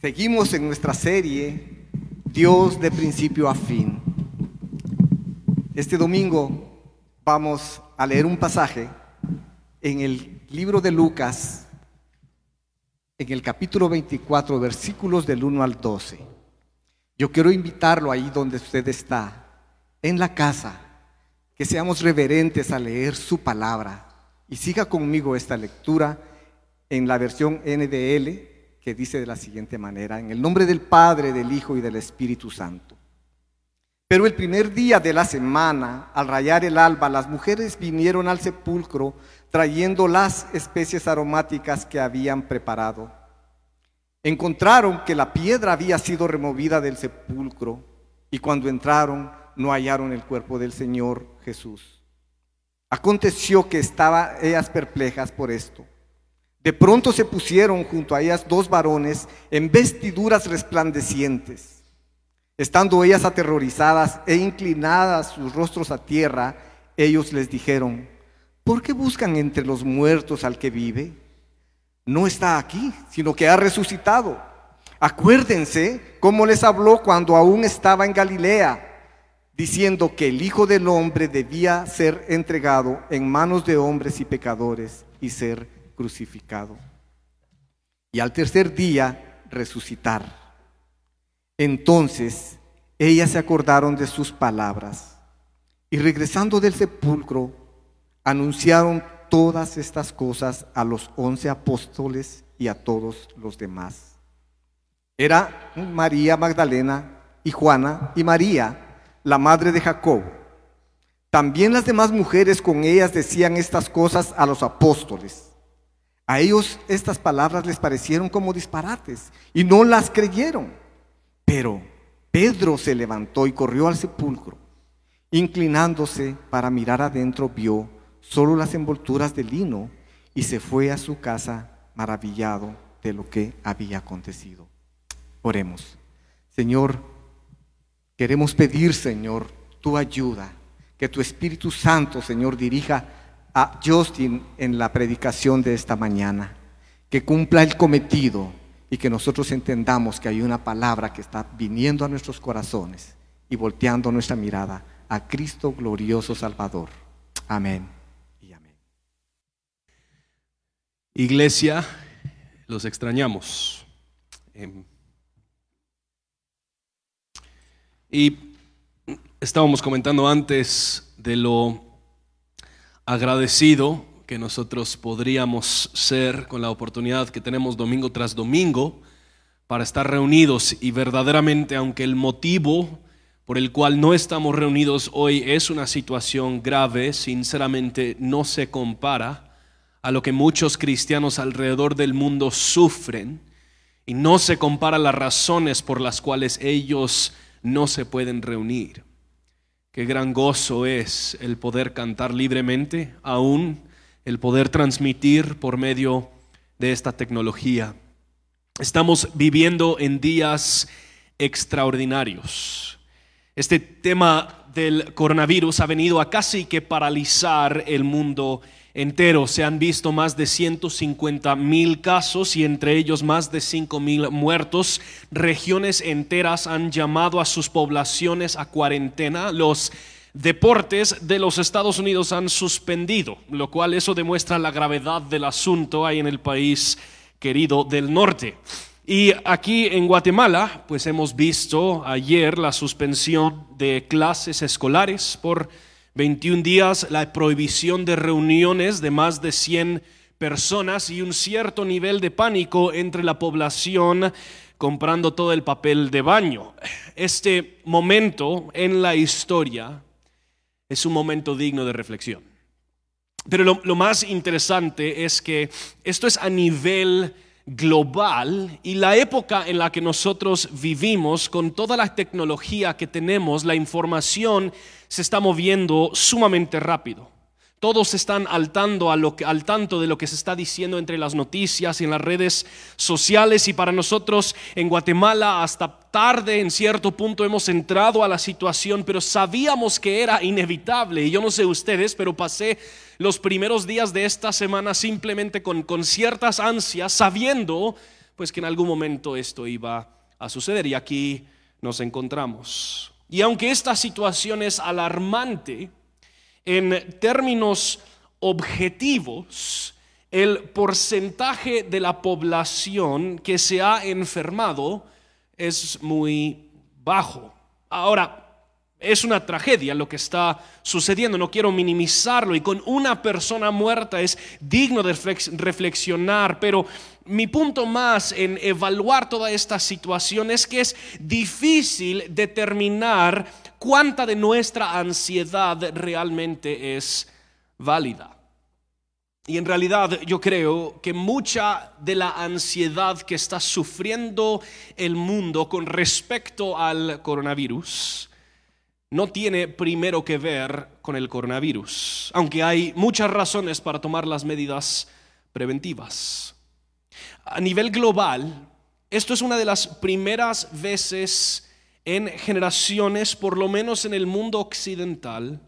Seguimos en nuestra serie Dios de principio a fin. Este domingo vamos a leer un pasaje en el libro de Lucas, en el capítulo 24, versículos del 1 al 12. Yo quiero invitarlo ahí donde usted está, en la casa, que seamos reverentes a leer su palabra y siga conmigo esta lectura en la versión NDL que dice de la siguiente manera, en el nombre del Padre, del Hijo y del Espíritu Santo. Pero el primer día de la semana, al rayar el alba, las mujeres vinieron al sepulcro trayendo las especies aromáticas que habían preparado. Encontraron que la piedra había sido removida del sepulcro y cuando entraron no hallaron el cuerpo del Señor Jesús. Aconteció que estaban ellas perplejas por esto. De pronto se pusieron junto a ellas dos varones en vestiduras resplandecientes. Estando ellas aterrorizadas e inclinadas sus rostros a tierra, ellos les dijeron, ¿por qué buscan entre los muertos al que vive? No está aquí, sino que ha resucitado. Acuérdense cómo les habló cuando aún estaba en Galilea, diciendo que el Hijo del Hombre debía ser entregado en manos de hombres y pecadores y ser crucificado. Y al tercer día resucitar. Entonces ellas se acordaron de sus palabras y regresando del sepulcro anunciaron todas estas cosas a los once apóstoles y a todos los demás. Era María Magdalena y Juana y María, la madre de Jacob. También las demás mujeres con ellas decían estas cosas a los apóstoles. A ellos estas palabras les parecieron como disparates y no las creyeron. Pero Pedro se levantó y corrió al sepulcro. Inclinándose para mirar adentro, vio solo las envolturas de lino y se fue a su casa maravillado de lo que había acontecido. Oremos. Señor, queremos pedir, Señor, tu ayuda, que tu Espíritu Santo, Señor, dirija a Justin en la predicación de esta mañana, que cumpla el cometido y que nosotros entendamos que hay una palabra que está viniendo a nuestros corazones y volteando nuestra mirada a Cristo glorioso Salvador. Amén y amén. Iglesia, los extrañamos. Em, y estábamos comentando antes de lo agradecido que nosotros podríamos ser con la oportunidad que tenemos domingo tras domingo para estar reunidos y verdaderamente aunque el motivo por el cual no estamos reunidos hoy es una situación grave, sinceramente no se compara a lo que muchos cristianos alrededor del mundo sufren y no se compara las razones por las cuales ellos no se pueden reunir. Qué gran gozo es el poder cantar libremente, aún el poder transmitir por medio de esta tecnología. Estamos viviendo en días extraordinarios. Este tema del coronavirus ha venido a casi que paralizar el mundo entero. Se han visto más de 150 mil casos y entre ellos más de 5 mil muertos. Regiones enteras han llamado a sus poblaciones a cuarentena. Los deportes de los Estados Unidos han suspendido, lo cual eso demuestra la gravedad del asunto ahí en el país querido del norte. Y aquí en Guatemala, pues hemos visto ayer la suspensión de clases escolares por 21 días, la prohibición de reuniones de más de 100 personas y un cierto nivel de pánico entre la población comprando todo el papel de baño. Este momento en la historia es un momento digno de reflexión. Pero lo, lo más interesante es que esto es a nivel global y la época en la que nosotros vivimos, con toda la tecnología que tenemos, la información se está moviendo sumamente rápido. Todos están al, a lo al tanto de lo que se está diciendo entre las noticias y en las redes sociales. Y para nosotros en Guatemala hasta tarde en cierto punto hemos entrado a la situación, pero sabíamos que era inevitable. Y yo no sé ustedes, pero pasé los primeros días de esta semana simplemente con, con ciertas ansias, sabiendo pues que en algún momento esto iba a suceder. Y aquí nos encontramos. Y aunque esta situación es alarmante, en términos objetivos, el porcentaje de la población que se ha enfermado es muy bajo. Ahora, es una tragedia lo que está sucediendo, no quiero minimizarlo y con una persona muerta es digno de reflexionar, pero mi punto más en evaluar toda esta situación es que es difícil determinar cuánta de nuestra ansiedad realmente es válida. Y en realidad yo creo que mucha de la ansiedad que está sufriendo el mundo con respecto al coronavirus no tiene primero que ver con el coronavirus, aunque hay muchas razones para tomar las medidas preventivas. A nivel global, esto es una de las primeras veces en generaciones, por lo menos en el mundo occidental,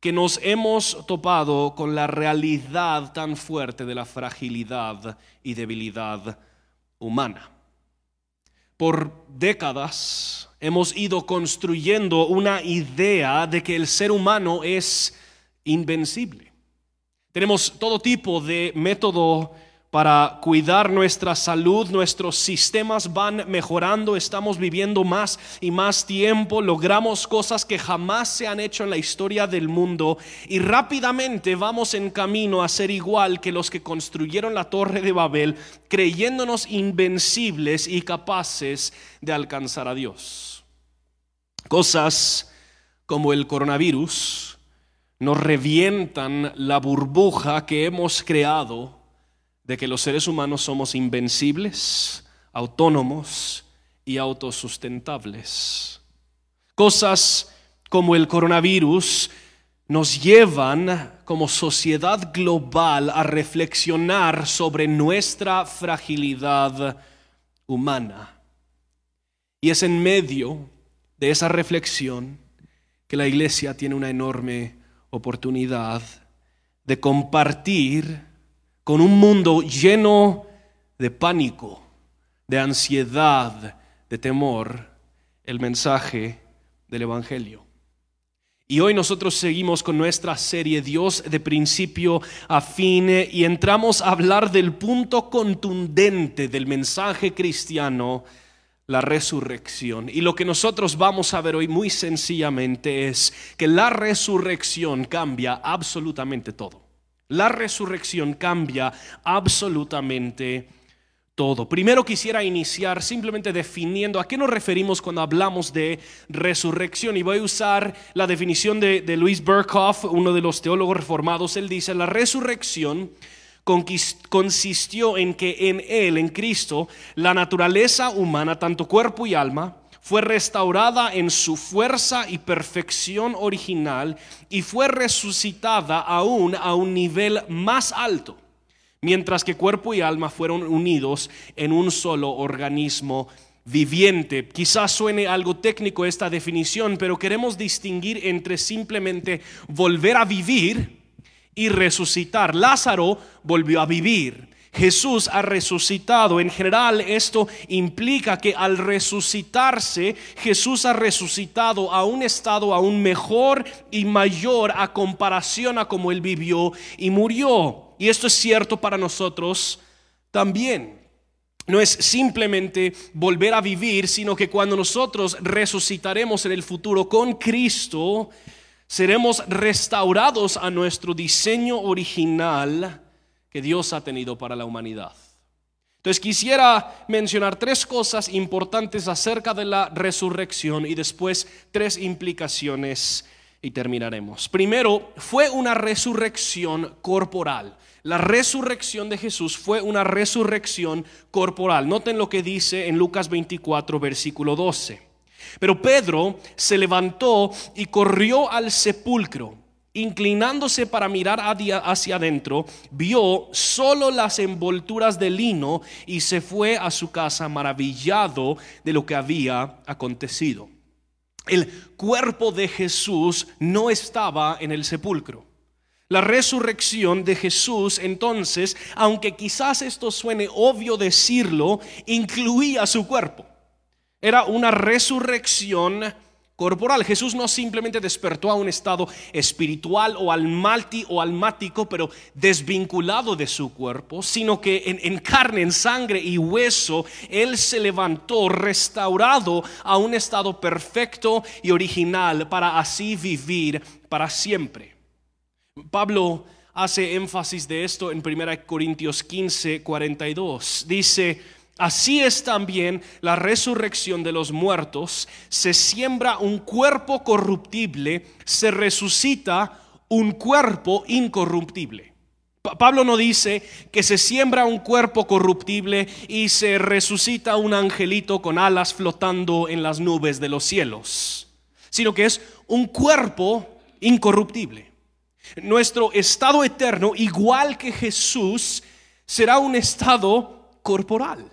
que nos hemos topado con la realidad tan fuerte de la fragilidad y debilidad humana. Por décadas hemos ido construyendo una idea de que el ser humano es invencible. Tenemos todo tipo de método para cuidar nuestra salud, nuestros sistemas van mejorando, estamos viviendo más y más tiempo, logramos cosas que jamás se han hecho en la historia del mundo y rápidamente vamos en camino a ser igual que los que construyeron la torre de Babel, creyéndonos invencibles y capaces de alcanzar a Dios. Cosas como el coronavirus nos revientan la burbuja que hemos creado de que los seres humanos somos invencibles, autónomos y autosustentables. Cosas como el coronavirus nos llevan como sociedad global a reflexionar sobre nuestra fragilidad humana. Y es en medio de esa reflexión que la iglesia tiene una enorme oportunidad de compartir con un mundo lleno de pánico, de ansiedad, de temor, el mensaje del Evangelio. Y hoy nosotros seguimos con nuestra serie Dios de principio a fin y entramos a hablar del punto contundente del mensaje cristiano, la resurrección. Y lo que nosotros vamos a ver hoy muy sencillamente es que la resurrección cambia absolutamente todo. La resurrección cambia absolutamente todo. Primero quisiera iniciar simplemente definiendo a qué nos referimos cuando hablamos de resurrección. Y voy a usar la definición de, Luis Berkhoff, uno de los teólogos reformados. Él dice, la resurrección consistió en que en Él, en Cristo, la naturaleza humana, tanto cuerpo y alma, fue restaurada en su fuerza y perfección original y fue resucitada aún a un nivel más alto, mientras que cuerpo y alma fueron unidos en un solo organismo viviente. Quizás suene algo técnico esta definición, pero queremos distinguir entre simplemente volver a vivir y resucitar. Lázaro volvió a vivir. Jesús ha resucitado. En general esto implica que al resucitarse, Jesús ha resucitado a un estado aún mejor y mayor a comparación a como él vivió y murió. Y esto es cierto para nosotros también. No es simplemente volver a vivir, sino que cuando nosotros resucitaremos en el futuro con Cristo, seremos restaurados a nuestro diseño original que Dios ha tenido para la humanidad. Entonces quisiera mencionar tres cosas importantes acerca de la resurrección y después tres implicaciones y terminaremos. Primero, fue una resurrección corporal. La resurrección de Jesús fue una resurrección corporal. Noten lo que dice en Lucas 24, versículo 12. Pero Pedro se levantó y corrió al sepulcro inclinándose para mirar hacia adentro, vio solo las envolturas de lino y se fue a su casa maravillado de lo que había acontecido. El cuerpo de Jesús no estaba en el sepulcro. La resurrección de Jesús entonces, aunque quizás esto suene obvio decirlo, incluía su cuerpo. Era una resurrección corporal. Jesús no simplemente despertó a un estado espiritual o almati o almático, pero desvinculado de su cuerpo, sino que en, en, carne, en sangre y hueso, Él se levantó restaurado a un estado perfecto y original para así vivir para siempre. Pablo hace énfasis de esto en 1 Corintios 15, 42. Dice, Así es también la resurrección de los muertos. Se siembra un cuerpo corruptible, se resucita un cuerpo incorruptible. Pablo no dice que se siembra un cuerpo corruptible y se resucita un angelito con alas flotando en las nubes de los cielos, sino que es un cuerpo incorruptible. Nuestro estado eterno, igual que Jesús, será un estado corporal.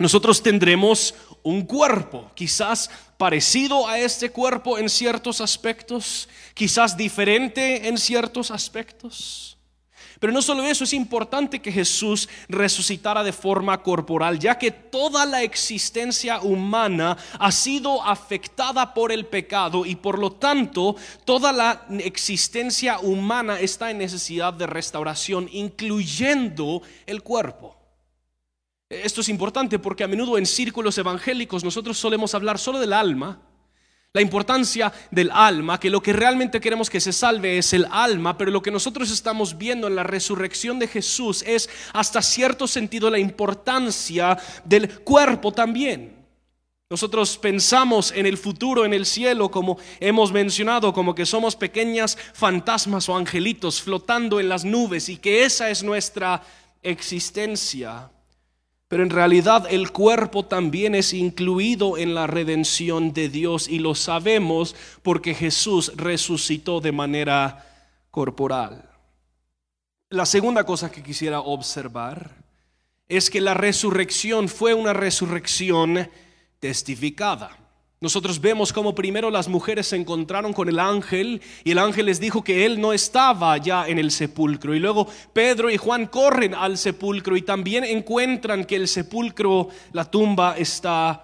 Nosotros tendremos un cuerpo, quizás parecido a este cuerpo en ciertos aspectos, quizás diferente en ciertos aspectos. Pero no solo eso, es importante que Jesús resucitara de forma corporal, ya que toda la existencia humana ha sido afectada por el pecado y por lo tanto toda la existencia humana está en necesidad de restauración, incluyendo el cuerpo. Esto es importante porque a menudo en círculos evangélicos nosotros solemos hablar solo del alma, la importancia del alma, que lo que realmente queremos que se salve es el alma, pero lo que nosotros estamos viendo en la resurrección de Jesús es hasta cierto sentido la importancia del cuerpo también. Nosotros pensamos en el futuro, en el cielo, como hemos mencionado, como que somos pequeñas fantasmas o angelitos flotando en las nubes y que esa es nuestra existencia. Pero en realidad el cuerpo también es incluido en la redención de Dios y lo sabemos porque Jesús resucitó de manera corporal. La segunda cosa que quisiera observar es que la resurrección fue una resurrección testificada. Nosotros vemos como primero las mujeres se encontraron con el ángel y el ángel les dijo que él no estaba ya en el sepulcro. Y luego Pedro y Juan corren al sepulcro y también encuentran que el sepulcro, la tumba está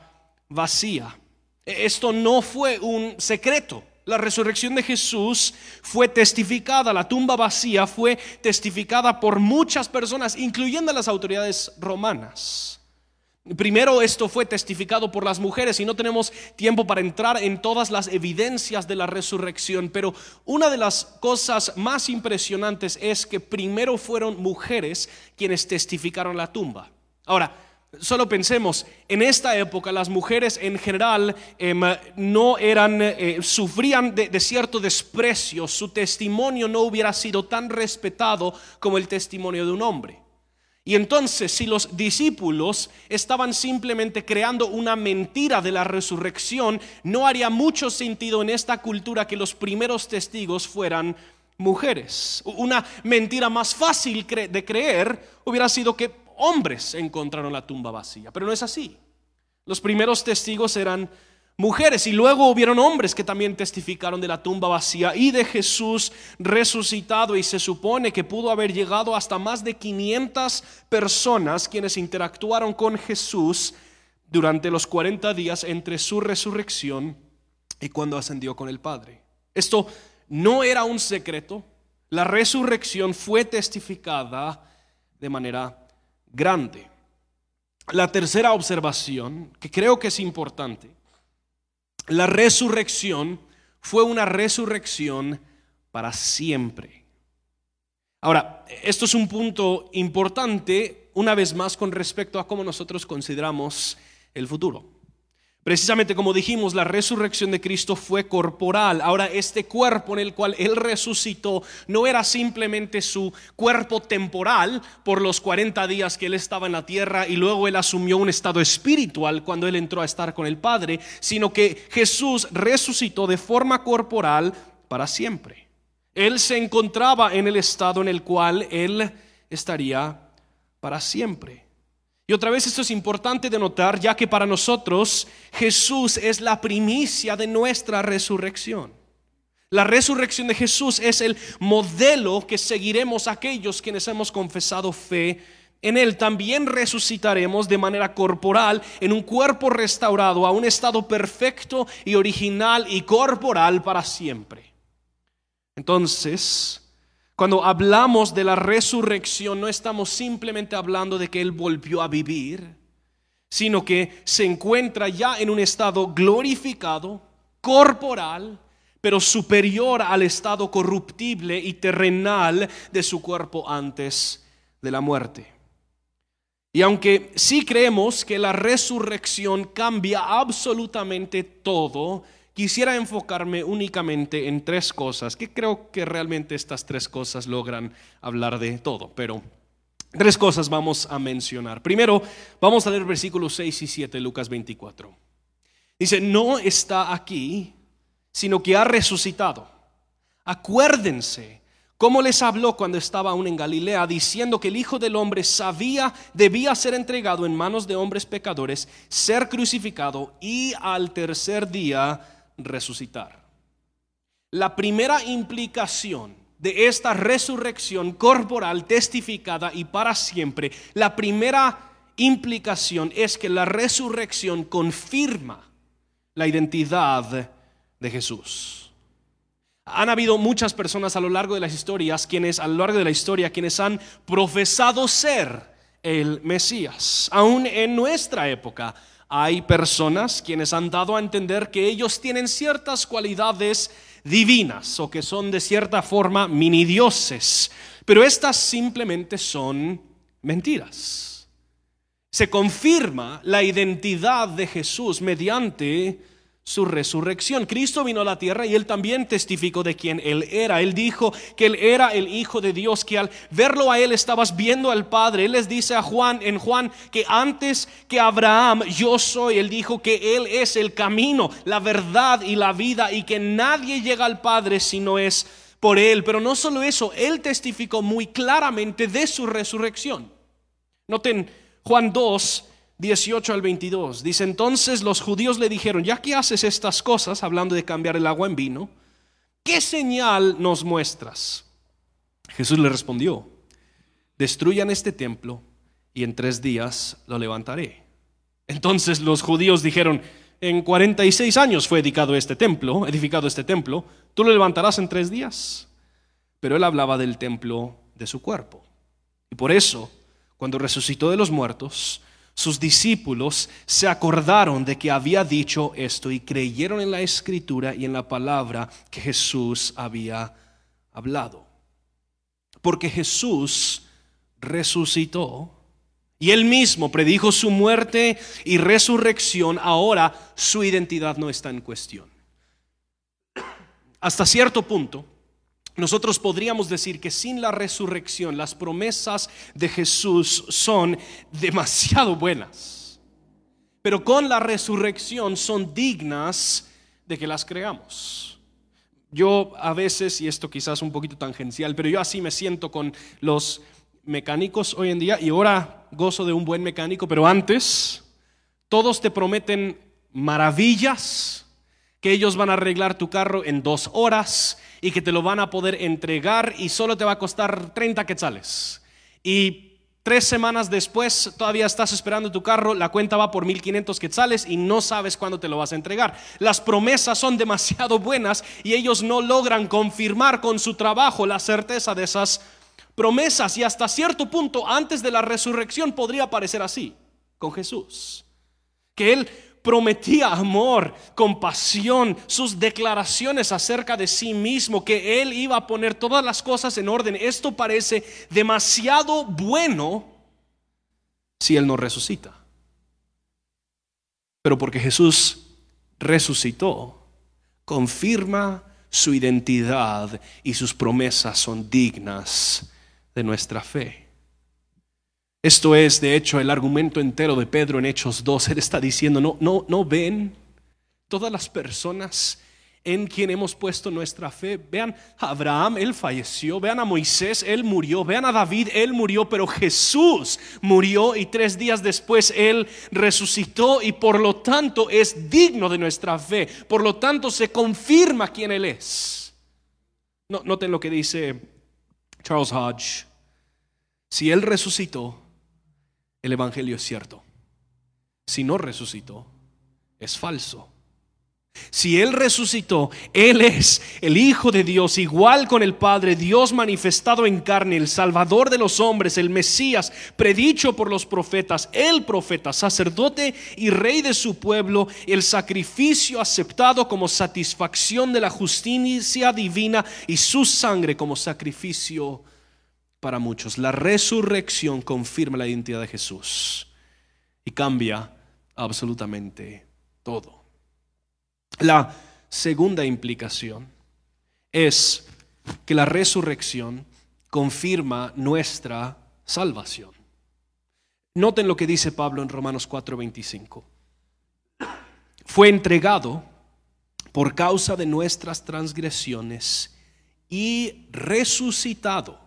vacía. Esto no fue un secreto. La resurrección de Jesús fue testificada, la tumba vacía fue testificada por muchas personas, incluyendo las autoridades romanas. Primero esto fue testificado por las mujeres y no tenemos tiempo para entrar en todas las evidencias de la resurrección, pero una de las cosas más impresionantes es que primero fueron mujeres quienes testificaron la tumba. Ahora, solo pensemos, en esta época las mujeres en general em, no eran, eh, sufrían de cierto desprecio, su testimonio no hubiera sido tan respetado como el testimonio de un hombre. Y entonces, si los discípulos estaban simplemente creando una mentira de la resurrección, no haría mucho sentido en esta cultura que los primeros testigos fueran mujeres. Una mentira más fácil de creer hubiera sido que hombres encontraron la tumba vacía, pero no es así. Los primeros testigos eran mujeres y luego hubieron hombres que también testificaron de la tumba vacía y de Jesús resucitado y se supone que pudo haber llegado hasta más de 500 personas quienes interactuaron con Jesús durante los 40 días entre su resurrección y cuando ascendió con el Padre. Esto no era un secreto, la resurrección fue testificada de manera grande. La tercera observación, que creo que es importante, la resurrección fue una resurrección para siempre. Ahora, esto es un punto importante, una vez más, con respecto a cómo nosotros consideramos el futuro. Precisamente como dijimos, la resurrección de Cristo fue corporal. Ahora este cuerpo en el cual Él resucitó no era simplemente su cuerpo temporal por los 40 días que Él estaba en la tierra y luego Él asumió un estado espiritual cuando Él entró a estar con el Padre, sino que Jesús resucitó de forma corporal para siempre. Él se encontraba en el estado en el cual Él estaría para siempre. Y otra vez esto es importante de notar, ya que para nosotros Jesús es la primicia de nuestra resurrección. La resurrección de Jesús es el modelo que seguiremos aquellos quienes hemos confesado fe en Él. También resucitaremos de manera corporal en un cuerpo restaurado a un estado perfecto y original y corporal para siempre. Entonces, cuando hablamos de la resurrección, no estamos simplemente hablando de que Él volvió a vivir, sino que se encuentra ya en un estado glorificado, corporal, pero superior al estado corruptible y terrenal de su cuerpo antes de la muerte. Y aunque sí creemos que la resurrección cambia absolutamente todo, quisiera enfocarme únicamente en tres cosas, que creo que realmente estas tres cosas logran hablar de todo, pero tres cosas vamos a mencionar. Primero, vamos a leer versículos 6 y 7 de Lucas 24. Dice, no está aquí, sino que ha resucitado. Acuérdense cómo les habló cuando estaba aún en Galilea, diciendo que el Hijo del Hombre sabía, debía ser entregado en manos de hombres pecadores, ser crucificado y al tercer día resucitar. La primera implicación de esta resurrección corporal testificada y para siempre, la primera implicación es que la resurrección confirma la identidad de Jesús. Han habido muchas personas a lo largo de las historias, quienes a lo largo de la historia, quienes han profesado ser el Mesías. Aún en nuestra época hay personas quienes han dado a entender que ellos tienen ciertas cualidades divinas o que son de cierta forma mini dioses, pero estas simplemente son mentiras. Se confirma la identidad de Jesús mediante su resurrección. Cristo vino a la tierra y él también testificó de quién él era. Él dijo que él era el Hijo de Dios, que al verlo a él estabas viendo al Padre. Él les dice a Juan en Juan que antes que Abraham yo soy. Él dijo que él es el camino, la verdad y la vida y que nadie llega al Padre si no es por él. Pero no solo eso, él testificó muy claramente de su resurrección. Noten Juan 2 18 al 22. Dice, entonces los judíos le dijeron, ya que haces estas cosas, hablando de cambiar el agua en vino, ¿qué señal nos muestras? Jesús le respondió, destruyan este templo y en tres días lo levantaré. Entonces los judíos dijeron, en 46 años fue edificado este templo, edificado este templo, ¿tú lo levantarás en tres días? Pero él hablaba del templo de su cuerpo. Y por eso, cuando resucitó de los muertos, sus discípulos se acordaron de que había dicho esto y creyeron en la escritura y en la palabra que Jesús había hablado. Porque Jesús resucitó y él mismo predijo su muerte y resurrección, ahora su identidad no está en cuestión. Hasta cierto punto, nosotros podríamos decir que sin la resurrección las promesas de Jesús son demasiado buenas, pero con la resurrección son dignas de que las creamos. Yo a veces, y esto quizás un poquito tangencial, pero yo así me siento con los mecánicos hoy en día y ahora gozo de un buen mecánico, pero antes todos te prometen maravillas, que ellos van a arreglar tu carro en dos horas y que te lo van a poder entregar y solo te va a costar 30 quetzales. Y tres semanas después todavía estás esperando tu carro, la cuenta va por 1500 quetzales y no sabes cuándo te lo vas a entregar. Las promesas son demasiado buenas y ellos no logran confirmar con su trabajo la certeza de esas promesas y hasta cierto punto antes de la resurrección podría parecer así con Jesús. Que Él prometía amor, compasión, sus declaraciones acerca de sí mismo, que Él iba a poner todas las cosas en orden. Esto parece demasiado bueno si Él no resucita. Pero porque Jesús resucitó, confirma su identidad y sus promesas son dignas de nuestra fe. Esto es, de hecho, el argumento entero de Pedro en Hechos 2. Él está diciendo, no, no, no ven todas las personas en quien hemos puesto nuestra fe. Vean a Abraham, él falleció. Vean a Moisés, él murió. Vean a David, él murió. Pero Jesús murió y tres días después él resucitó y por lo tanto es digno de nuestra fe. Por lo tanto se confirma quién él es. No, noten lo que dice Charles Hodge. Si Él resucitó, el Evangelio es cierto. Si no resucitó, es falso. Si Él resucitó, Él es el Hijo de Dios, igual con el Padre, Dios manifestado en carne, el Salvador de los hombres, el Mesías, predicho por los profetas, el profeta, sacerdote y rey de su pueblo, el sacrificio aceptado como satisfacción de la justicia divina y su sangre como sacrificio para muchos. La resurrección confirma la identidad de Jesús y cambia absolutamente todo. La segunda implicación es que la resurrección confirma nuestra salvación. Noten lo que dice Pablo en Romanos 4:25. Fue entregado por causa de nuestras transgresiones y resucitado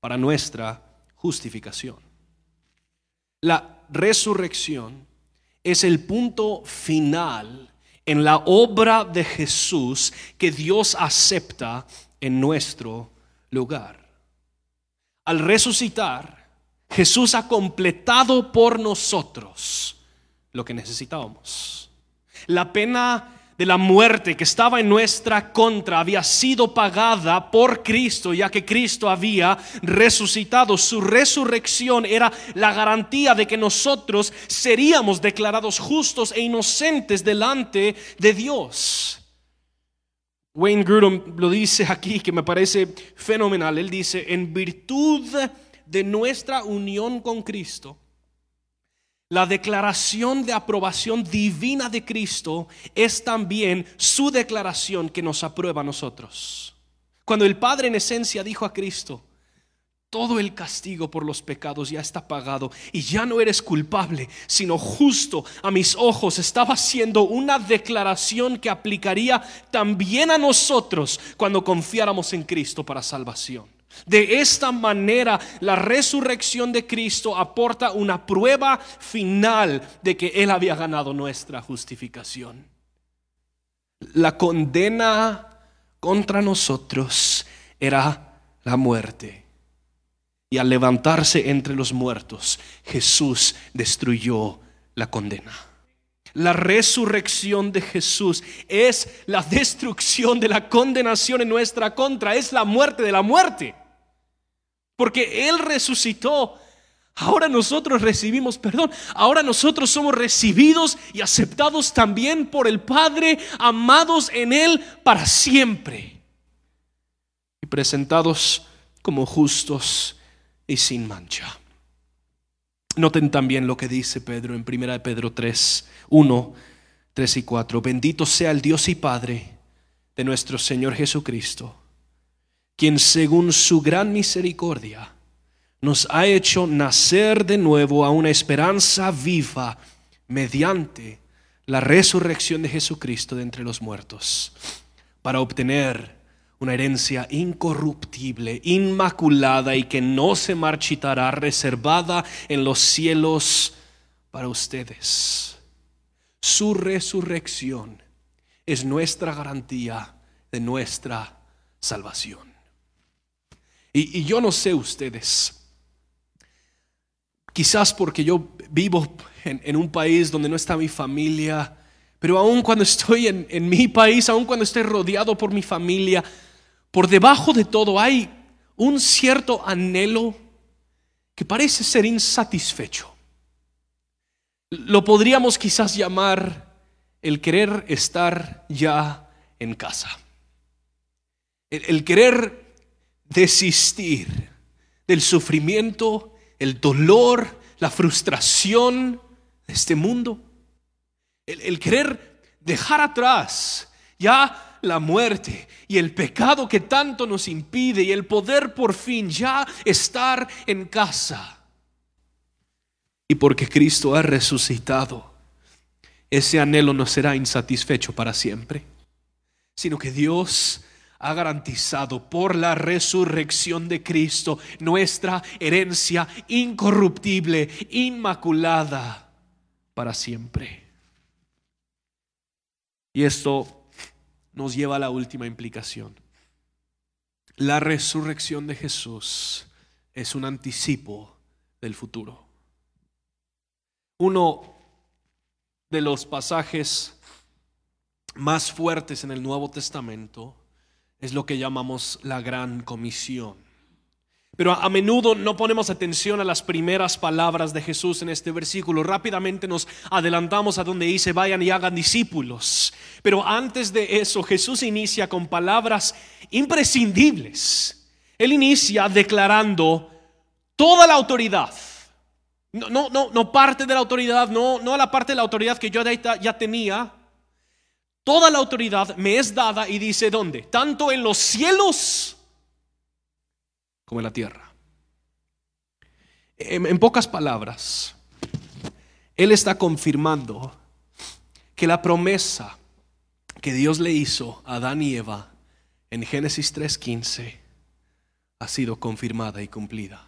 para nuestra justificación. La resurrección es el punto final en la obra de Jesús que Dios acepta en nuestro lugar. Al resucitar, Jesús ha completado por nosotros lo que necesitábamos. La pena de la muerte que estaba en nuestra contra había sido pagada por Cristo, ya que Cristo había resucitado. Su resurrección era la garantía de que nosotros seríamos declarados justos e inocentes delante de Dios. Wayne Grudem lo dice aquí que me parece fenomenal. Él dice, en virtud de nuestra unión con Cristo, la declaración de aprobación divina de Cristo es también su declaración que nos aprueba a nosotros. Cuando el Padre en esencia dijo a Cristo, todo el castigo por los pecados ya está pagado y ya no eres culpable, sino justo a mis ojos. Estaba haciendo una declaración que aplicaría también a nosotros cuando confiáramos en Cristo para salvación. De esta manera, la resurrección de Cristo aporta una prueba final de que Él había ganado nuestra justificación. La condena contra nosotros era la muerte. Y al levantarse entre los muertos, Jesús destruyó la condena. La resurrección de Jesús es la destrucción de la condenación en nuestra contra, es la muerte de la muerte. Porque Él resucitó. Ahora nosotros recibimos perdón. Ahora nosotros somos recibidos y aceptados también por el Padre, amados en Él para siempre. Y presentados como justos y sin mancha. Noten también lo que dice Pedro en 1 Pedro 3, 1, 3 y 4. Bendito sea el Dios y Padre de nuestro Señor Jesucristo quien según su gran misericordia nos ha hecho nacer de nuevo a una esperanza viva mediante la resurrección de Jesucristo de entre los muertos, para obtener una herencia incorruptible, inmaculada y que no se marchitará, reservada en los cielos para ustedes. Su resurrección es nuestra garantía de nuestra salvación. Y, yo no sé ustedes, quizás porque yo vivo en, un país donde no está mi familia, pero aun cuando estoy en, en mi país, aun cuando estoy rodeado por mi familia, por debajo de todo hay un cierto anhelo que parece ser insatisfecho. Lo podríamos quizás llamar el querer estar ya en casa. El, el querer desistir del sufrimiento, el dolor, la frustración de este mundo. El, querer dejar atrás ya la muerte y el pecado que tanto nos impide y el poder por fin ya estar en casa. Y porque Cristo ha resucitado, ese anhelo no será insatisfecho para siempre, sino que Dios ha garantizado por la resurrección de Cristo nuestra herencia incorruptible, inmaculada para siempre. Y esto nos lleva a la última implicación. La resurrección de Jesús es un anticipo del futuro. Uno de los pasajes más fuertes en el Nuevo Testamento es lo que llamamos la gran comisión. Pero a menudo no ponemos atención a las primeras palabras de Jesús en este versículo. Rápidamente nos adelantamos a donde dice, vayan y hagan discípulos. Pero antes de eso, Jesús inicia con palabras imprescindibles. Él inicia declarando toda la autoridad. No, no, no, no parte de la autoridad, no, no la parte de la autoridad que yo ya tenía, Toda la autoridad me es dada y dice dónde? Tanto en los cielos como en la tierra. En, pocas palabras, Él está confirmando que la promesa que Dios le hizo a Adán y Eva en Génesis 3:15 ha sido confirmada y cumplida.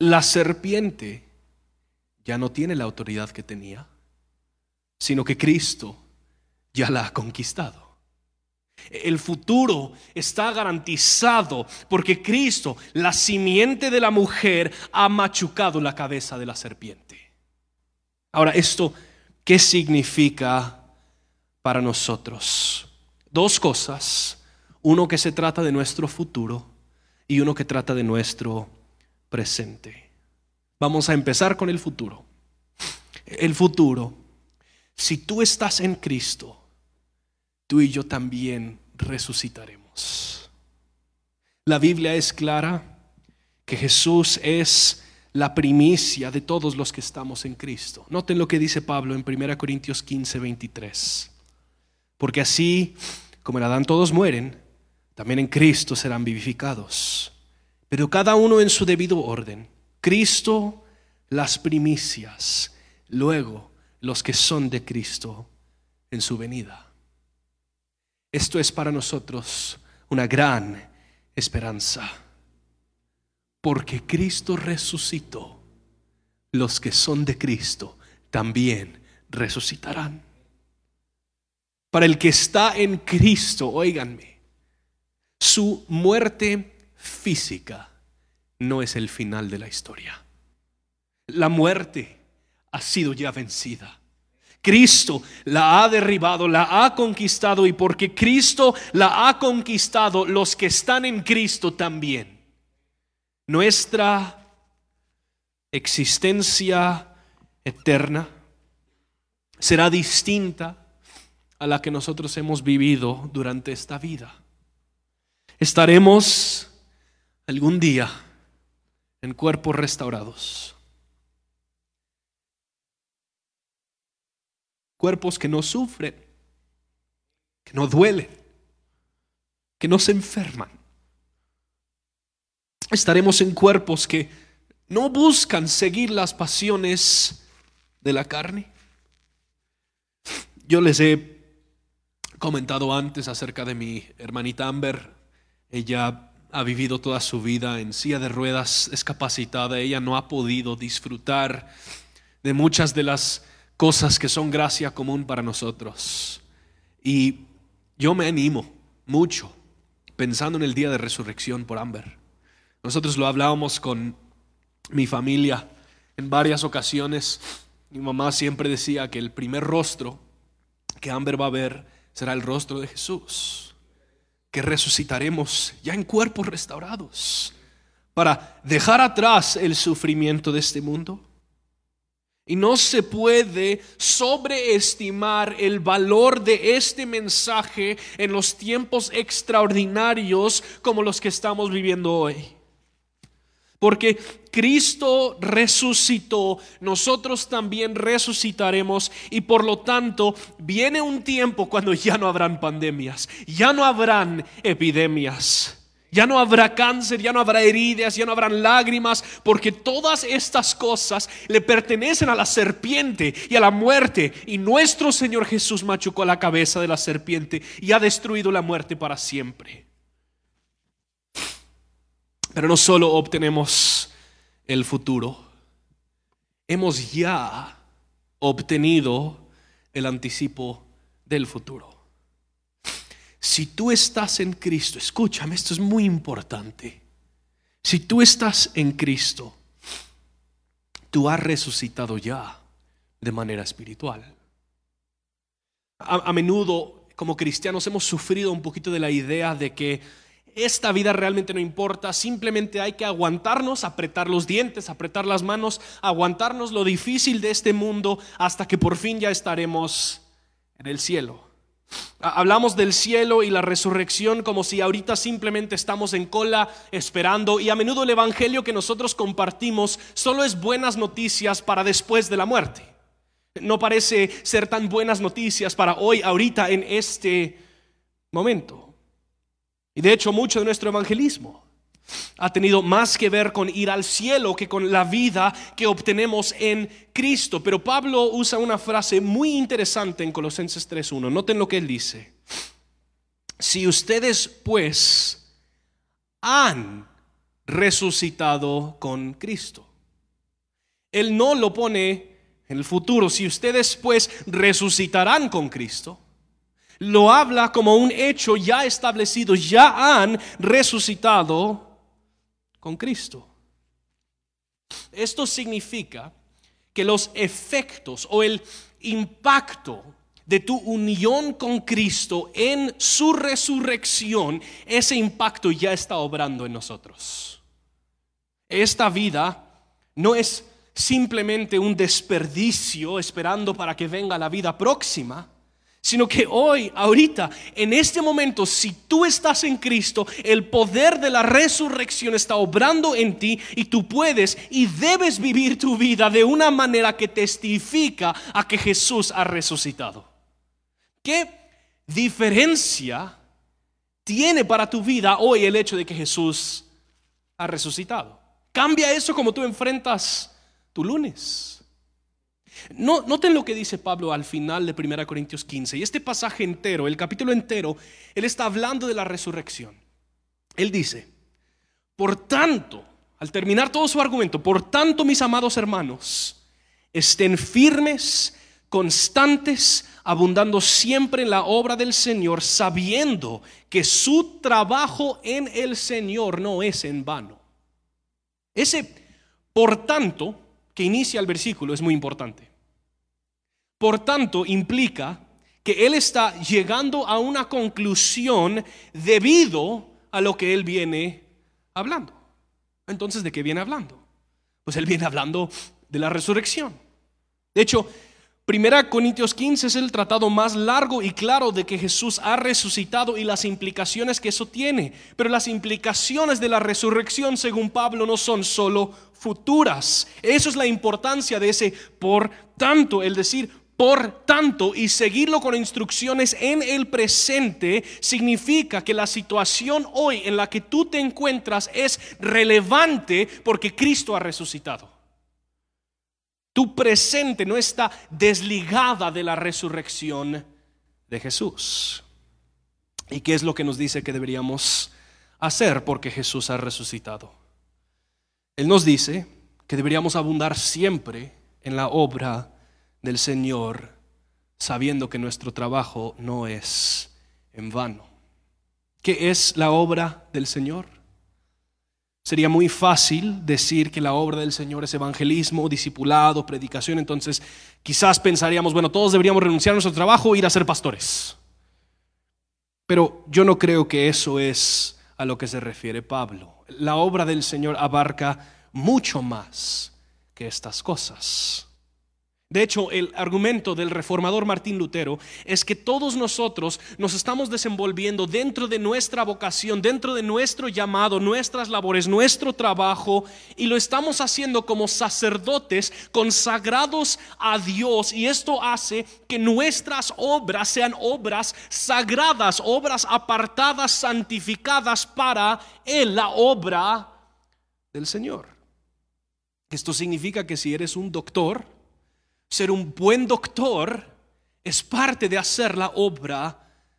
La serpiente ya no tiene la autoridad que tenía, sino que Cristo ya la ha conquistado. El futuro está garantizado porque Cristo, la simiente de la mujer, ha machucado la cabeza de la serpiente. Ahora, ¿esto qué significa para nosotros? Dos cosas. Uno que se trata de nuestro futuro y uno que trata de nuestro presente. Vamos a empezar con el futuro. El futuro, si tú estás en Cristo, tú y yo también resucitaremos. La Biblia es clara que Jesús es la primicia de todos los que estamos en Cristo. Noten lo que dice Pablo en 1 Corintios 15, 23. Porque así como en Adán todos mueren, también en Cristo serán vivificados. Pero cada uno en su debido orden. Cristo las primicias, luego los que son de Cristo en su venida. Esto es para nosotros una gran esperanza. Porque Cristo resucitó. Los que son de Cristo también resucitarán. Para el que está en Cristo, oíganme, su muerte física no es el final de la historia. La muerte ha sido ya vencida. Cristo la ha derribado, la ha conquistado y porque Cristo la ha conquistado, los que están en Cristo también. Nuestra existencia eterna será distinta a la que nosotros hemos vivido durante esta vida. Estaremos algún día en cuerpos restaurados cuerpos que no sufren, que no duelen, que no se enferman. Estaremos en cuerpos que no buscan seguir las pasiones de la carne. Yo les he comentado antes acerca de mi hermanita Amber. Ella ha vivido toda su vida en silla de ruedas, discapacitada. Ella no ha podido disfrutar de muchas de las cosas que son gracia común para nosotros. Y yo me animo mucho pensando en el día de resurrección por Amber. Nosotros lo hablábamos con mi familia en varias ocasiones. Mi mamá siempre decía que el primer rostro que Amber va a ver será el rostro de Jesús, que resucitaremos ya en cuerpos restaurados para dejar atrás el sufrimiento de este mundo y no se puede sobreestimar el valor de este mensaje en los tiempos extraordinarios como los que estamos viviendo hoy. Porque Cristo resucitó, nosotros también resucitaremos y por lo tanto viene un tiempo cuando ya no habrán pandemias, ya no habrán epidemias ya no habrá cáncer, ya no habrá heridas, ya no habrán lágrimas, porque todas estas cosas le pertenecen a la serpiente y a la muerte. Y nuestro Señor Jesús machucó la cabeza de la serpiente y ha destruido la muerte para siempre. Pero no solo obtenemos el futuro, hemos ya obtenido el anticipo del futuro. Si tú estás en Cristo, escúchame, esto es muy importante. Si tú estás en Cristo, tú has resucitado ya de manera espiritual. A, menudo, como cristianos, hemos sufrido un poquito de la idea de que esta vida realmente no importa, simplemente hay que aguantarnos, apretar los dientes, apretar las manos, aguantarnos lo difícil de este mundo hasta que por fin ya estaremos en el cielo. Hablamos del cielo y la resurrección como si ahorita simplemente estamos en cola esperando y a menudo el Evangelio que nosotros compartimos solo es buenas noticias para después de la muerte. No parece ser tan buenas noticias para hoy, ahorita, en este momento. Y de hecho mucho de nuestro evangelismo ha tenido más que ver con ir al cielo que con la vida que obtenemos en Cristo. Pero Pablo usa una frase muy interesante en Colosenses 3.1. Noten lo que él dice. Si ustedes pues han resucitado con Cristo. Él no lo pone en el futuro. Si ustedes pues resucitarán con Cristo lo habla como un hecho ya establecido, ya han resucitado con Cristo. Esto significa que los efectos o el impacto de tu unión con Cristo en su resurrección, ese impacto ya está obrando en nosotros. Esta vida no es simplemente un desperdicio esperando para que venga la vida próxima sino que hoy, ahorita, en este momento, si tú estás en Cristo, el poder de la resurrección está obrando en ti y tú puedes y debes vivir tu vida de una manera que testifica a que Jesús ha resucitado. ¿Qué diferencia tiene para tu vida hoy el hecho de que Jesús ha resucitado? Cambia eso como tú enfrentas tu lunes no, noten lo que dice Pablo al final de 1 Corintios 15. Y este pasaje entero, el capítulo entero, él está hablando de la resurrección. Él dice, por tanto, al terminar todo su argumento, por tanto, mis amados hermanos, estén firmes, constantes, abundando siempre en la obra del Señor, sabiendo que su trabajo en el Señor no es en vano. Ese, por tanto, que inicia el versículo es muy importante. Por tanto, implica que él está llegando a una conclusión debido a lo que él viene hablando. Entonces, ¿de qué viene hablando? Pues él viene hablando de la resurrección. De hecho, Primera Corintios 15 es el tratado más largo y claro de que Jesús ha resucitado y las implicaciones que eso tiene. Pero las implicaciones de la resurrección, según Pablo, no son solo futuras. Eso es la importancia de ese por tanto, el decir por tanto, y seguirlo con instrucciones en el presente significa que la situación hoy en la que tú te encuentras es relevante porque Cristo ha resucitado. Tu presente no está desligada de la resurrección de Jesús. ¿Y qué es lo que nos dice que deberíamos hacer porque Jesús ha resucitado? Él nos dice que deberíamos abundar siempre en la obra del Señor sabiendo que nuestro trabajo no es en vano. ¿Qué es la obra del Señor? Sería muy fácil decir que la obra del Señor es evangelismo, discipulado, predicación. Entonces, quizás pensaríamos, bueno, todos deberíamos renunciar a nuestro trabajo e ir a ser pastores. Pero yo no creo que eso es a lo que se refiere Pablo. La obra del Señor abarca mucho más que estas cosas. De hecho, el argumento del reformador Martín Lutero es que todos nosotros nos estamos desenvolviendo dentro de nuestra vocación, dentro de nuestro llamado, nuestras labores, nuestro trabajo, y lo estamos haciendo como sacerdotes consagrados a Dios. Y esto hace que nuestras obras sean obras sagradas, obras apartadas, santificadas para Él, la obra del Señor. Esto significa que si eres un doctor, ser un buen doctor es parte de hacer la obra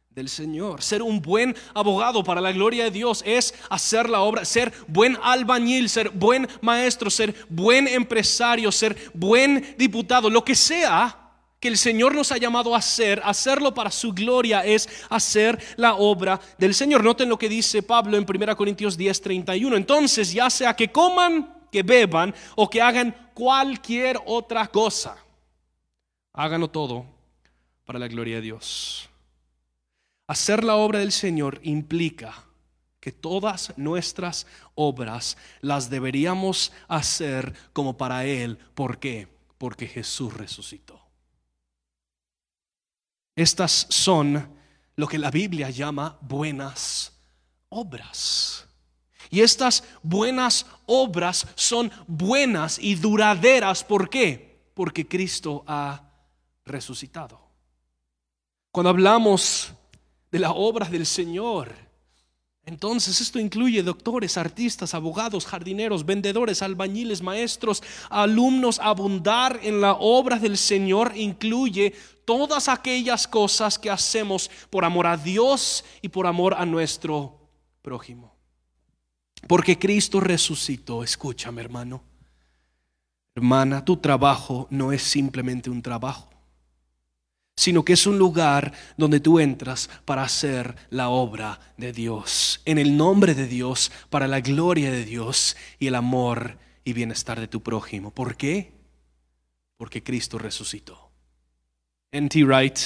del Señor. Ser un buen abogado para la gloria de Dios es hacer la obra, ser buen albañil, ser buen maestro, ser buen empresario, ser buen diputado, lo que sea que el Señor nos ha llamado a hacer, hacerlo para su gloria, es hacer la obra del Señor. Noten lo que dice Pablo en 1 Corintios 10, 31. Entonces, ya sea que coman, que beban o que hagan cualquier otra cosa, háganlo todo para la gloria de Dios. Hacer la obra del Señor implica que todas nuestras obras las deberíamos hacer como para Él. ¿Por qué? Porque Jesús resucitó. Estas son lo que la Biblia llama buenas obras. Y estas buenas obras son buenas y duraderas. ¿Por qué? Porque Cristo ha resucitado. Cuando hablamos de la obra del Señor, entonces esto incluye doctores, artistas, abogados, jardineros, vendedores, albañiles, maestros, alumnos. Abundar en la obra del Señor incluye todas aquellas cosas que hacemos por amor a Dios y por amor a nuestro prójimo. Porque Cristo resucitó, escúchame hermano. Hermana, tu trabajo no es simplemente un trabajo sino que es un lugar donde tú entras para hacer la obra de Dios, en el nombre de Dios, para la gloria de Dios y el amor y bienestar de tu prójimo. ¿Por qué? Porque Cristo resucitó. N.T. Wright,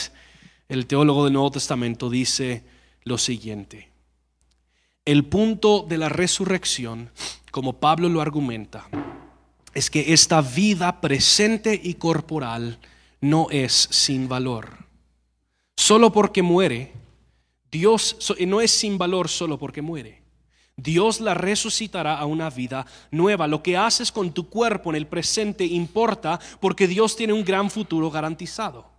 el teólogo del Nuevo Testamento, dice lo siguiente. El punto de la resurrección, como Pablo lo argumenta, es que esta vida presente y corporal no es sin valor. Solo porque muere, Dios no es sin valor solo porque muere. Dios la resucitará a una vida nueva. Lo que haces con tu cuerpo en el presente importa porque Dios tiene un gran futuro garantizado.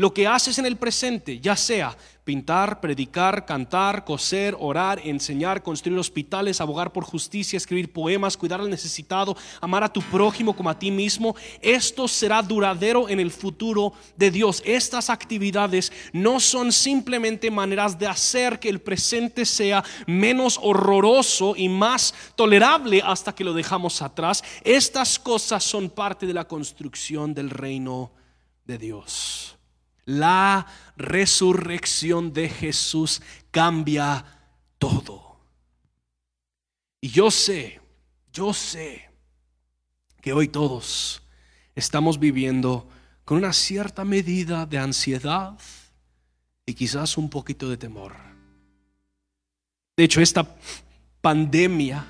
Lo que haces en el presente, ya sea pintar, predicar, cantar, coser, orar, enseñar, construir hospitales, abogar por justicia, escribir poemas, cuidar al necesitado, amar a tu prójimo como a ti mismo, esto será duradero en el futuro de Dios. Estas actividades no son simplemente maneras de hacer que el presente sea menos horroroso y más tolerable hasta que lo dejamos atrás. Estas cosas son parte de la construcción del reino de Dios. La resurrección de Jesús cambia todo. Y yo sé, yo sé que hoy todos estamos viviendo con una cierta medida de ansiedad y quizás un poquito de temor. De hecho, esta pandemia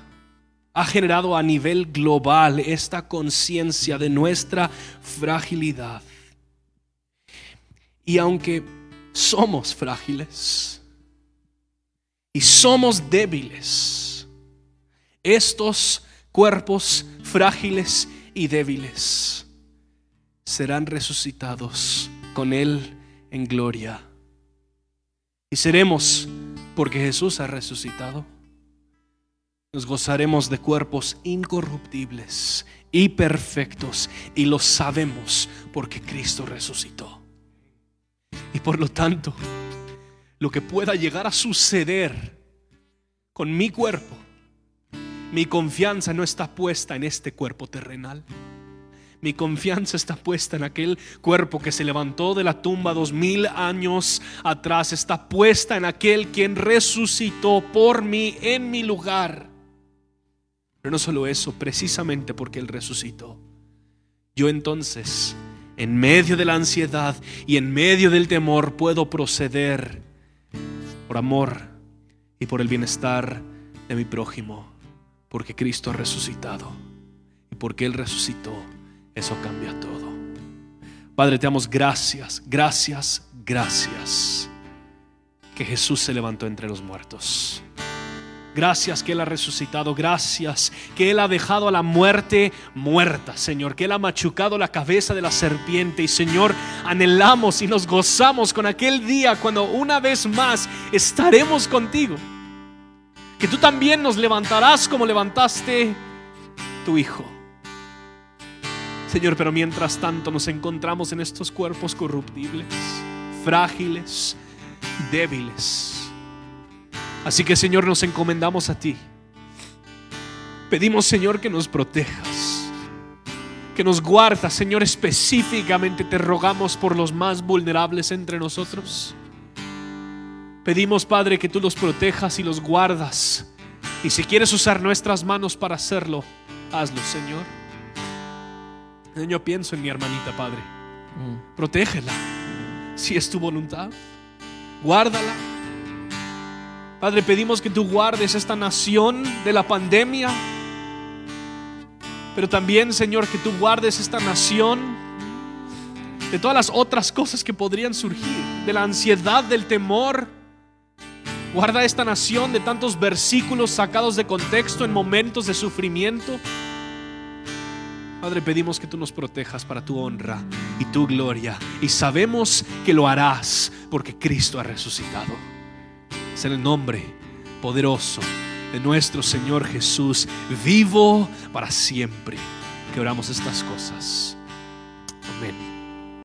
ha generado a nivel global esta conciencia de nuestra fragilidad y aunque somos frágiles y somos débiles, estos cuerpos frágiles y débiles serán resucitados con Él en gloria. Y seremos, porque Jesús ha resucitado, nos gozaremos de cuerpos incorruptibles y perfectos y lo sabemos porque Cristo resucitó. Y por lo tanto, lo que pueda llegar a suceder con mi cuerpo, mi confianza no está puesta en este cuerpo terrenal. Mi confianza está puesta en aquel cuerpo que se levantó de la tumba dos mil años atrás. Está puesta en aquel quien resucitó por mí en mi lugar. Pero no solo eso, precisamente porque Él resucitó. Yo entonces en medio de la ansiedad y en medio del temor puedo proceder por amor y por el bienestar de mi prójimo, porque Cristo ha resucitado y porque Él resucitó, eso cambia todo. Padre, te damos gracias, gracias, gracias que Jesús se levantó entre los muertos. Gracias que Él ha resucitado. Gracias que Él ha dejado a la muerte muerta, Señor. Que Él ha machucado la cabeza de la serpiente. Y Señor, anhelamos y nos gozamos con aquel día cuando una vez más estaremos contigo. Que tú también nos levantarás como levantaste tu Hijo. Señor, pero mientras tanto nos encontramos en estos cuerpos corruptibles, frágiles, débiles Así que Señor, nos encomendamos a ti. Pedimos Señor que nos protejas, que nos guardas, Señor, específicamente te rogamos por los más vulnerables entre nosotros. Pedimos, Padre, que tú los protejas y los guardas. Y si quieres usar nuestras manos para hacerlo, hazlo, Señor. Yo pienso en mi hermanita, Padre. Protégela, si es tu voluntad. Guárdala. Padre, pedimos que tú guardes esta nación de la pandemia. Pero también, Señor, que tú guardes esta nación de todas las otras cosas que podrían surgir, de la ansiedad, del temor. Guarda esta nación de tantos versículos sacados de contexto en momentos de sufrimiento. Padre, pedimos que tú nos protejas para tu honra y tu gloria. Y sabemos que lo harás porque Cristo ha resucitado en el nombre poderoso de nuestro Señor Jesús, vivo para siempre, que oramos estas cosas. Amén.